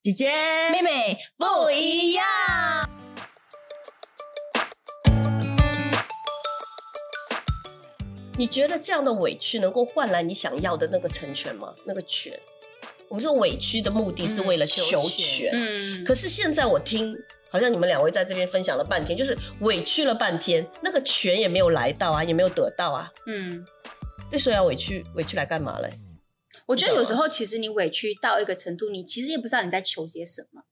姐姐妹妹不一样。你觉得这样的委屈能够换来你想要的那个成全吗？那个权？我们说委屈的目的是为了求全，嗯，可是现在我听，好像你们两位在这边分享了半天，就是委屈了半天，那个权也没有来到啊，也没有得到啊，嗯，那所以要委屈，委屈来干嘛嘞？我觉得有时候其实你委屈到一个程度，你其实也不知道你在求些什么。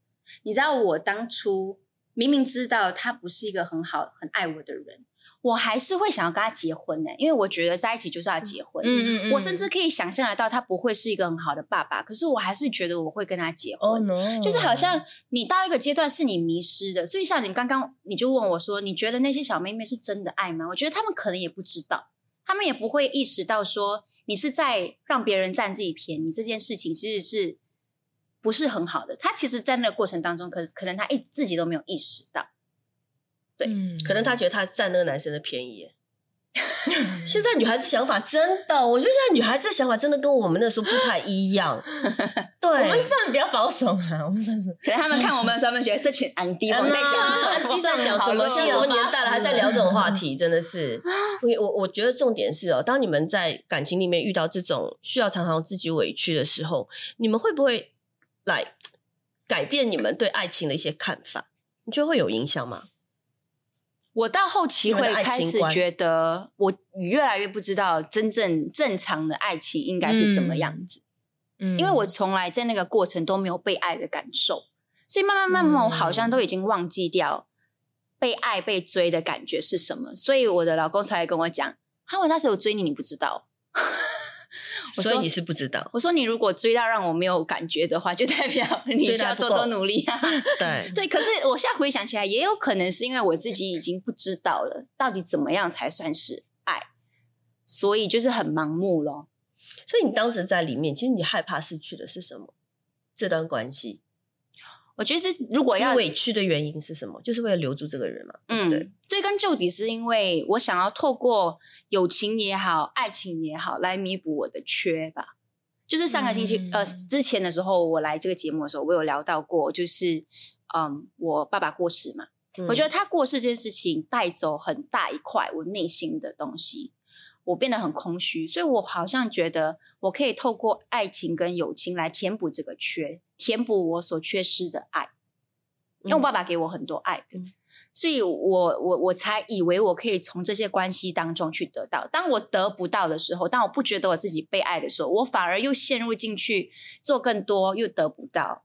你知道我当初明明知道他不是一个很好、很爱我的人，我还是会想要跟他结婚呢、因为我觉得在一起就是要结婚。嗯嗯我甚至可以想象得到他不会是一个很好的爸爸，可是我还是觉得我会跟他结婚。哦 no，就是好像你到一个阶段是你迷失的，所以像你刚刚你就问我说，你觉得那些小妹妹是真的爱吗？我觉得他们可能也不知道，他们也不会意识到说你是在让别人占自己便宜这件事情其实是不是很好的。他其实，在那个过程当中，可可能他一自己都没有意识到。对嗯可能他觉得他占那个男生的便宜耶。现在女孩子想法真的，我觉得现在女孩子的想法真的跟我们那时候不太一样。对，我们算比较保守啦，我们算是可能他们看我们的时候，他们觉得这群 安迪我在讲什么？安迪在讲什么？好现在什么年代了，还在聊这种话题，真的是。我我我觉得重点是哦，当你们在感情里面遇到这种需要常常自己委屈的时候，你们会不会来改变你们对爱情的一些看法？你觉得会有影响吗？我到后期会开始觉得，我越来越不知道真正正常的爱情应该是怎么样子，嗯因为我从来在那个过程都没有被爱的感受，所以慢慢慢慢，我好像都已经忘记掉被爱、被追的感觉是什么。所以我的老公才会跟我讲：“哈，我那时候追你，你不知道。” 我说所以你是不知道，我说你如果追到让我没有感觉的话，就代表 你需要多多努力啊。对对，可是我现在回想起来，也有可能是因为我自己已经不知道了，到底怎么样才算是爱，所以就是很盲目咯。所以你当时在里面，其实你害怕失去的是什么？这段关系，我觉得是如果要委屈的原因是什么？就是为了留住这个人嘛，对不对？嗯，追根究底是因为我想要透过友情也好，爱情也好，来弥补我的缺吧。就是上个星期、嗯呃之前的时候，我来这个节目的时候，我有聊到过，就是嗯，我爸爸过世嘛，嗯我觉得他过世这件事情带走很大一块我内心的东西，我变得很空虚，所以我好像觉得我可以透过爱情跟友情来填补这个缺，填补我所缺失的爱。因为我爸爸给我很多爱的，嗯所以我我我才以为我可以从这些关系当中去得到。当我得不到的时候，当我不觉得我自己被爱的时候，我反而又陷入进去做更多，又得不到，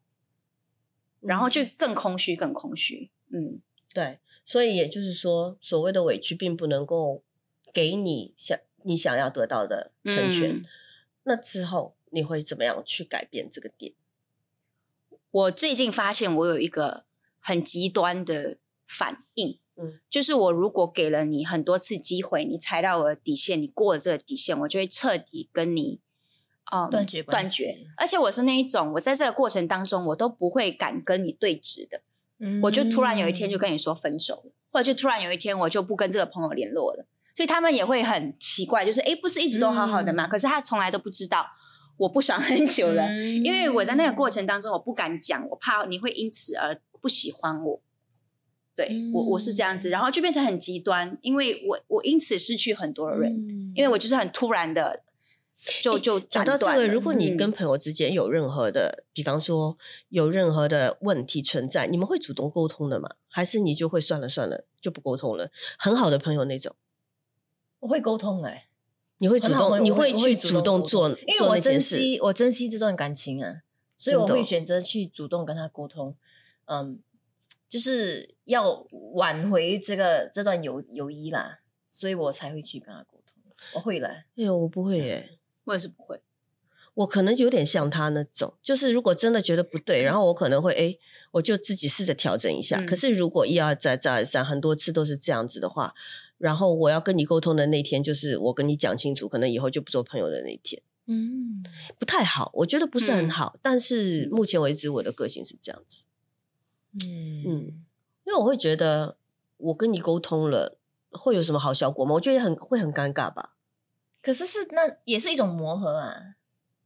然后就更空虚，更空虚。嗯，对，所以也就是说，所谓的委屈并不能够给你想你想要得到的成全。嗯那之后你会怎么样去改变这个点？我最近发现我有一个很极端的反应，嗯就是我如果给了你很多次机会，你踩到我的底线，你过了这个底线，我就会彻底跟你嗯断绝断绝。而且我是那一种，我在这个过程当中，我都不会敢跟你对峙的，我就突然有一天就跟你说分手了，或者就突然有一天我就不跟这个朋友联络了，所以他们也会很奇怪，就是哎，不是一直都好好的吗？可是他从来都不知道我不爽很久了。嗯因为我在那个过程当中，我不敢讲，我怕你会因此而不喜欢我。对、我，我是这样子，然后就变成很极端，因为我我因此失去很多人，嗯因为我就是很突然的就就讲到这个，如果你嗯跟朋友之间有任何的，比方说有任何的问题存在，你们会主动沟通的吗？还是你就会算了算了就不沟通了？很好的朋友那种，我会沟通哎，你会主动，你会去主动做，因为我珍那件事。惜我珍惜这段感情啊，所以我会选择去主动跟他沟通，嗯，就是要挽回这个这段友友谊啦，所以我才会去跟他沟通。我会啦，哎呦，我不会耶，我也是不会。我可能有点像他那种，就是如果真的觉得不对，然后我可能会哎，我就自己试着调整一下。嗯可是如果一而再再而三，很多次都是这样子的话，然后我要跟你沟通的那天，就是我跟你讲清楚，可能以后就不做朋友的那一天，嗯，不太好，我觉得不是很嗯好。但是目前为止，我的个性是这样子，嗯嗯，因为我会觉得我跟你沟通了，会有什么好效果吗？我觉得很会很尴尬吧。可是是那也是一种磨合啊，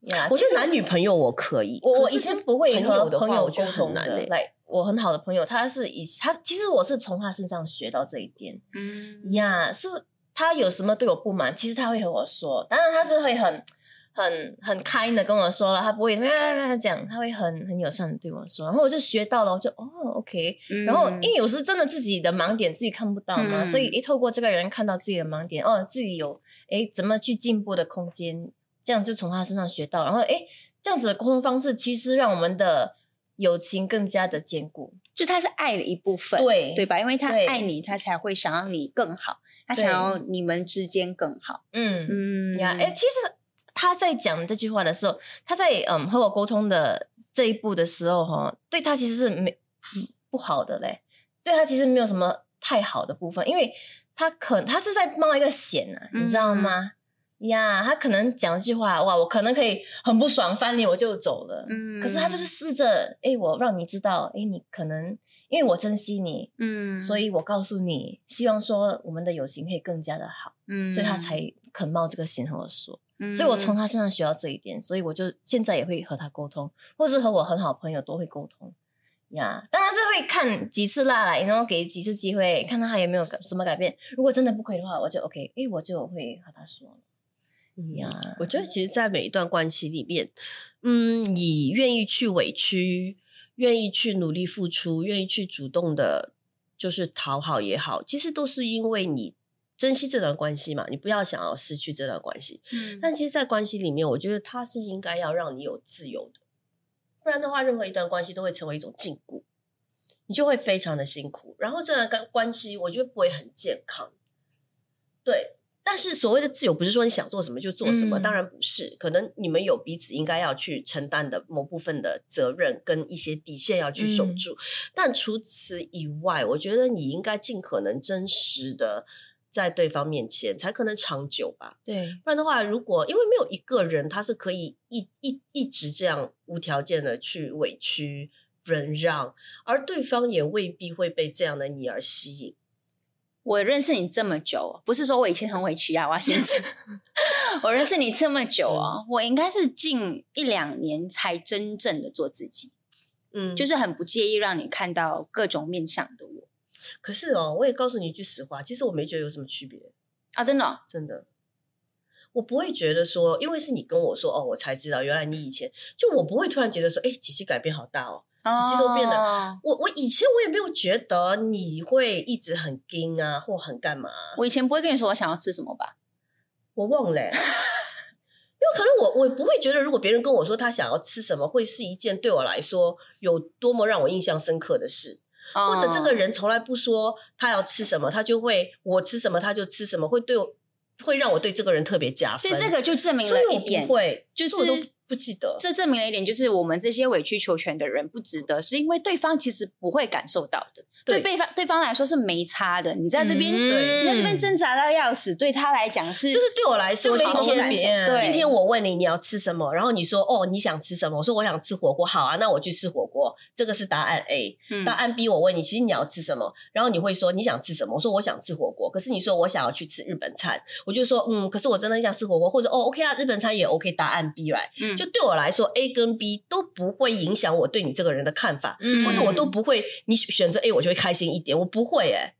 呀，我觉得男女朋友我可以，我以前不会和朋友的话，朋友我觉得沟通的，我很好的朋友，他是以他其实我是从他身上学到这一点嗯。呀，是他有什么对我不满，其实他会和我说，当然他是会很很很开的跟我说了，他不会 讲，他会很很友善的对我说，然后我就学到了，我就哦 OK，然后因为有时真的自己的盲点自己看不到嘛，嗯所以一透过这个人看到自己的盲点，哦，自己有诶怎么去进步的空间，这样就从他身上学到，然后诶这样子的沟通方式，其实让我们的友情更加的坚固。就他是爱的一部分，对对吧？因为他爱你，他才会想要你更好，他想要你们之间更好。嗯嗯呀，诶，其实他在讲这句话的时候，他在嗯和我沟通的这一步的时候，哈，对他其实是没不好的嘞，对他其实没有什么太好的部分，因为他可他是在冒一个险啊，你知道吗？呀，他可能讲一句话，哇，我可能可以很不爽，翻脸我就走了。嗯可是他就是试着，哎，我让你知道，哎，你可能因为我珍惜你，嗯所以我告诉你，希望说我们的友情可以更加的好，嗯所以他才肯冒这个险和我说。嗯所以我从他身上学到这一点，所以我就现在也会和他沟通，或是和我很好朋友都会沟通。呀当然是会看几次啦来，然后给几次机会，看他有没有改什么改变。如果真的不可以的话，我就 OK，诶，我就会和他说了。呀，我觉得其实，在每一段关系里面，嗯，你愿意去委屈，愿意去努力付出，愿意去主动的，就是讨好也好，其实都是因为你珍惜这段关系嘛，你不要想要失去这段关系。嗯但其实，在关系里面，我觉得它是应该要让你有自由的，不然的话，任何一段关系都会成为一种禁锢，你就会非常的辛苦，然后这段关关系，我觉得不会很健康。对，但是所谓的自由，不是说你想做什么就做什么，嗯当然不是，可能你们有彼此应该要去承担的某部分的责任跟一些底线要去守嗯住，但除此以外，我觉得你应该尽可能真实的在对方面前，才可能长久吧。对，不然的话，如果因为没有一个人他是可以一一一直这样无条件的去委屈忍让，而对方也未必会被这样的你而吸引。我认识你这么久，不是说我以前很委屈啊，我要先讲，我认识你这么久哦，我应该是近一两年才真正的做自己，嗯，就是很不介意让你看到各种面向的我。可是哦，我也告诉你一句实话，其实我没觉得有什么区别，啊，真的哦、真的。我不会觉得说，因为是你跟我说哦，我才知道原来你以前就我不会突然觉得说，哎，琪琪改变好大哦，几期都变了哦我我以前我也没有觉得你会一直很硬啊，或很干嘛。我以前不会跟你说我想要吃什么吧？我忘了欸、因为可能我我不会觉得，如果别人跟我说他想要吃什么，会是一件对我来说有多么让我印象深刻的事。或者这个哦人从来不说他要吃什么，他就会我吃什么他就吃什么，会对我会让我对这个人特别加分。所以这个就证明所以我了一点不，会，就是不记得。这证明了一点，就是我们这些委曲求全的人不值得，是因为对方其实不会感受到的，对对对方对方来说是没差的。你在这边，嗯对。你在这边挣扎到要死，对他来讲是就是对我来说，没今天对今天我问你你要吃什么，然后你说哦你想吃什么，我说我想吃火锅，好啊，那我去吃火锅，这个是答案 A。嗯。答案 B 我问你，其实你要吃什么，然后你会说你想吃什么，我说我想吃火锅，可是你说我想要去吃日本餐，我就说嗯，可是我真的想吃火锅，或者哦 OK 啊，日本餐也 OK，答案 B 来，嗯就对我来说 A 跟 B 都不会影响我对你这个人的看法，嗯或者我都不会你选择 A 我就会开心一点，我不会哎、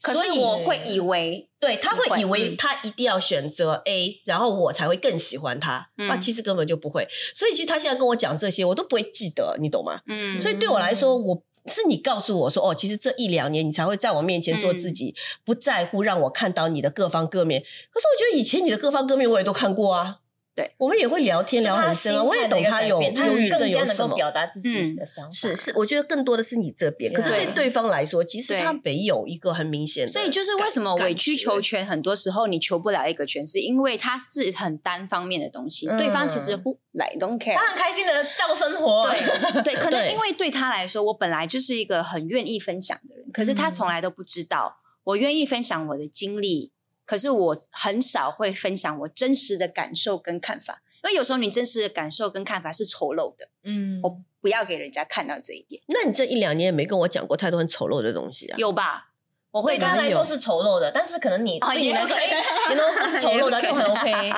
可是所以我会以为对他会以为嗯他一定要选择 A，然后我才会更喜欢他，嗯那、其实根本就不会。所以其实他现在跟我讲这些，我都不会记得，你懂吗？嗯所以对我来说，我是你告诉我说，哦，其实这一两年你才会在我面前做自嗯己，不在乎让我看到你的各方各面。可是我觉得以前你的各方各面我也都看过啊。对，我们也会聊天聊很深啊，我也懂他有忧郁症有什么。表达自己的想法。是是，我觉得更多的是你这边，可是对对对方来说，其实他没有一个很明显的，所以就是为什么委曲求全，很多时候你求不了一个全，是因为它是很单方面的东西，嗯对方其实不来 don't care 他。很开心的照生活。对对，可能因为对他来说，我本来就是一个很愿意分享的人，可是他从来都不知道我愿意分享我的经历，可是我很少会分享我真实的感受跟看法，因为有时候你真实的感受跟看法是丑陋的，嗯，我不要给人家看到这一点，那你这一两年也没跟我讲过太多很丑陋的东西啊？有吧？我会跟对他来说是丑陋的，但是可能你哦对你来说，你都不是丑陋的，就很 OK，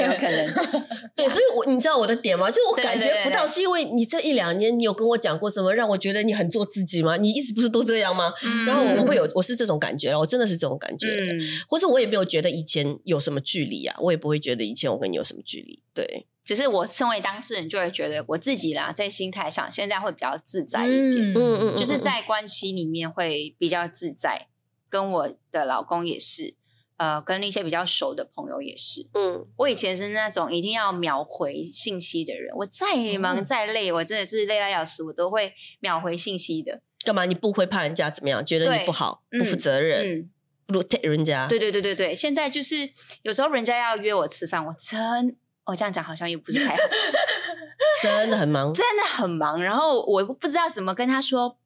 有可能。对，所以我你知道我的点吗？就我感觉不到，是因为你这一两年你有跟我讲过什么让我觉得你很做自己吗？你一直不是都这样吗？然后我会有我是这种感觉了，我真的是这种感觉，嗯，或者我也没有觉得以前有什么距离啊，我也不会觉得以前我跟你有什么距离。对，只是我身为当事人，就会觉得我自己啦，在心态上现在会比较自在一点，嗯嗯嗯就是在关系里面会比较自在。跟我的老公也是，呃，跟那些比较熟的朋友也是。嗯，我以前是那种一定要秒回信息的人，我再忙嗯再累，我真的是累到要死，我都会秒回信息的。干嘛你不会怕人家怎么样？觉得你不好，嗯不负责任，嗯，不如 take 人家。对对对对对，现在就是有时候人家要约我吃饭，我真我这样讲好像又不是太好，真的很忙。真的很忙，然后我不知道怎么跟他说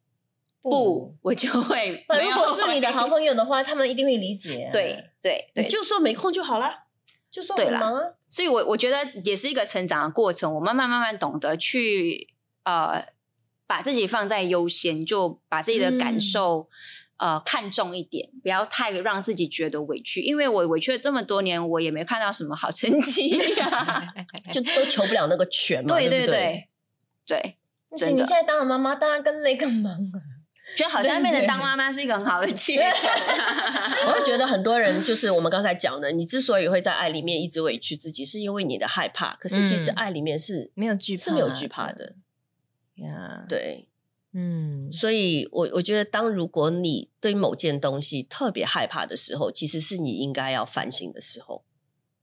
不，我就会 如果是你的 好朋友的话，他们一定会理解。对对对，就说没空就好啦，就说很忙啊。所以我我觉得也是一个成长的过程，我慢慢慢慢懂得去呃把自己放在优先，就把自己的感嗯受、呃看重一点，不要太让自己觉得委屈，因为我委屈了这么多年，我也没看到什么好成绩呀、就都求不了那个权嘛，对对不对对，但是你现在当了妈妈，当然更累更忙啊。觉得好像变成当妈妈是一个很好的阶段。我会觉得很多人就是我们刚才讲的，你之所以会在爱里面一直委屈自己，是因为你的害怕。可是其实嗯爱里面是没有惧怕是没有惧怕的。呀。，对，嗯，所以我我觉得，当如果你对某件东西特别害怕的时候，其实是你应该要反省的时候。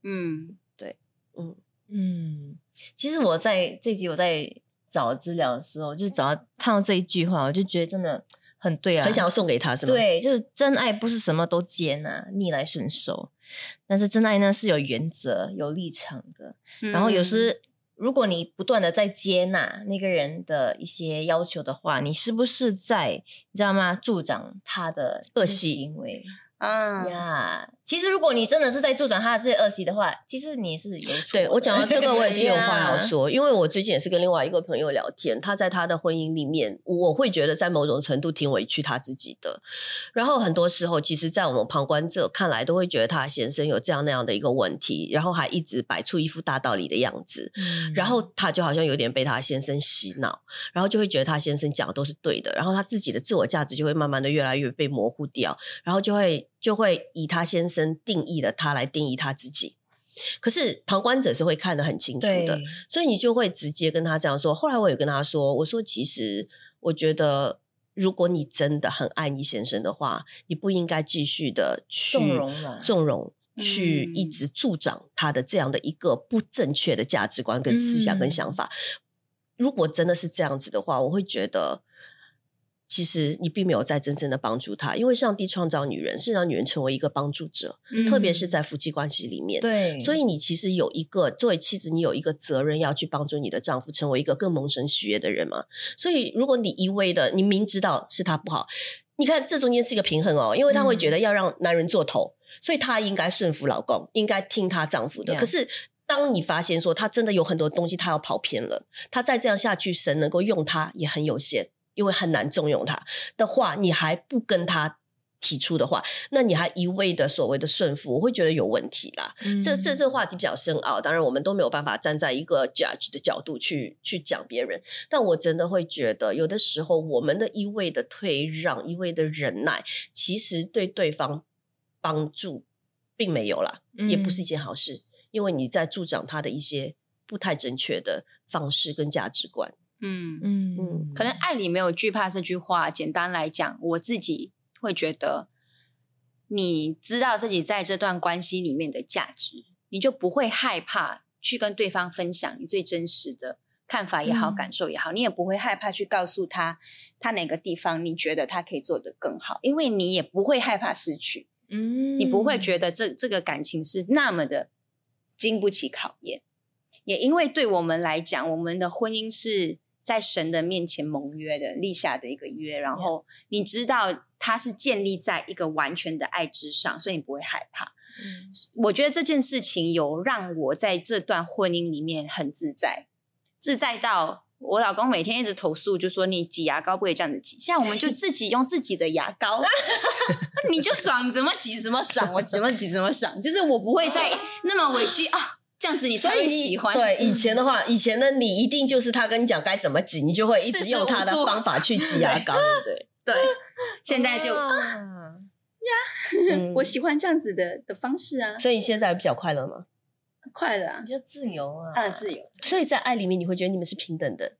嗯对嗯，嗯，其实我在这集我在找资料的时候，就找到看到这一句话，我就觉得真的很对啊，很想要送给他，是吗？，对，就是真爱不是什么都接纳、逆来顺受，但是真爱呢是有原则、有立场的。然后有嗯时，如果你不断的在接纳那个人的一些要求的话，你是不是在你知道吗？助长他的恶习行为嗯呀？其实，如果你真的是在助长他的这些恶习的话，其实你也是有错。对我讲到这个，我也是有话要 呀。说，因为我最近也是跟另外一个朋友聊天，他在他的婚姻里面，我会觉得在某种程度挺委屈他自己的。然后很多时候，其实，在我们旁观者看来，都会觉得他先生有这样那样的一个问题，然后还一直摆出一副大道理的样子。嗯然后他就好像有点被他先生洗脑，然后就会觉得他先生讲的都是对的，然后他自己的自我价值就会慢慢的越来越被模糊掉，然后就会就会以他先生定义的他来定义他自己。可是旁观者是会看得很清楚的，，所以你就会直接跟他这样说。后来我也跟他说，我说其实我觉得。如果你真的很爱你先生的话，你不应该继续的去纵容纵容，去一嗯直助长他的这样的一个不正确的价值观、跟思想、跟想法。如果真的是这样子的话，我会觉得，其实你并没有在真正的帮助他，因为上帝创造女人是让女人成为一个帮助者，特别是在夫妻关系里面。对，所以你其实有一个作为妻子，你有一个责任要去帮助你的丈夫成为一个更蒙神喜悦的人嘛。所以如果你一味的，你明知道是他不好，你看这中间是一个平衡哦，因为他会觉得要让男人做头，所以他应该顺服老公，应该听他丈夫的。可是当你发现说他真的有很多东西他要跑偏了，他再这样下去，神能够用他也很有限，因为很难重用他的话，你还不跟他。提出的话，那你还一味的所谓的顺服，我会觉得有问题啦。这这嗯这个话题比较深奥，当然我们都没有办法站在一个 judge 的角度去去讲别人，但我真的会觉得，有的时候我们的一味的退让、一味的忍耐，其实对对方帮助并没有啦，也不是一件好事，因为你在助长他的一些不太正确的方式跟价值观。嗯。嗯。嗯可能爱里没有惧怕这句话，简单来讲，我自己会觉得，你知道自己在这段关系里面的价值，你就不会害怕去跟对方分享你最真实的看法也好、嗯。感受也好，你也不会害怕去告诉他他哪个地方你觉得他可以做得更好，因为你也不会害怕失去，嗯。你不会觉得这这个感情是那么的经不起考验。也因为对我们来讲，我们的婚姻是在神的面前盟约的，立下的一个约，然后你知道它是建立在一个完全的爱之上，所以你不会害怕。嗯。我觉得这件事情有让我在这段婚姻里面很自在，自在到我老公每天一直投诉，就说你挤牙膏不可以这样子挤，现在我们就自己用自己的牙膏，你就爽怎么挤怎么爽，我怎么挤怎么爽，就是我不会再那么委屈啊，这样子你才会所以你喜欢。对以前的话，以前的你一定就是他跟你讲该怎么挤，你就会一直用他的方法去挤牙膏，对不对？对，现在就、啊嗯我喜欢这样子的的方式啊，所以你现在比较快乐吗？快乐啊比，较自由啊，啊，自由。所以在爱里面，你会觉得你们是平等的，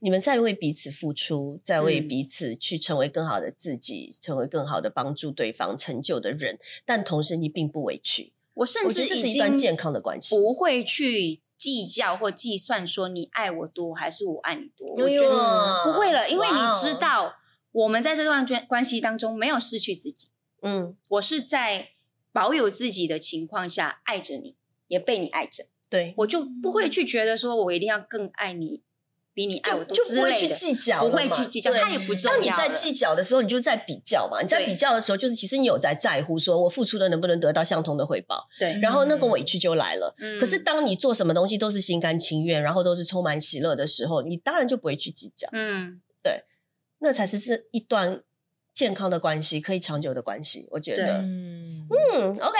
你们在为彼此付出，在为嗯彼此去成为更好的自己，成为更好的帮助对方成就的人，但同时你并不委屈。我甚至已是一段经健康的关系。不会去计较或计算说你爱我多还是我爱你多，我觉得不会了，因为你知道我们在这段关关系当中没有失去自己，嗯，我是在保有自己的情况下爱着你，也被你爱着，对，我就不会去觉得说我一定要更爱你，比你爱我多就就不会去之类的，计较，不会去计较，对它也不重当你在计较的时候，你就在比较嘛。你在比较的时候，就是其实你有在在乎，说我付出的能不能得到相同的回报，对，然后那个委屈就来了。嗯可是当你做什么东西都是心甘情愿，然后都是充满喜乐的时候，你当然就不会去计较，嗯，对那才是是一段健康的关系，可以长久的关系。我觉得，嗯，嗯，OK。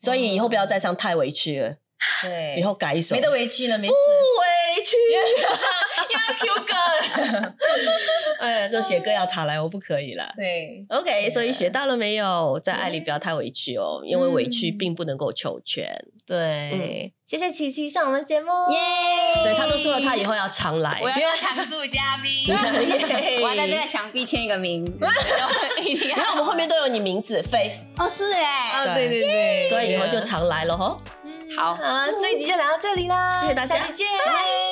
所以以后不要再唱太委屈了，对，以后改一首。没得委屈了，没事。不委屈。要 Q 哥，哎呀，这写歌要他来，我不可以啦。对，OK，所以学到了没有？在爱里不要太委屈哦，因为委屈嗯并不能够求全。对，谢谢琪琪上我们节目，耶对他都说了，他以后要常来。我要当常驻嘉宾，耶 我要在这个墙壁签一个名，然后我们后面都有你名字 Faith，哦是哎，哦，对对对，所以以后就常来了吼。好好，这一集就聊到这里啦，谢谢大家下期见，拜。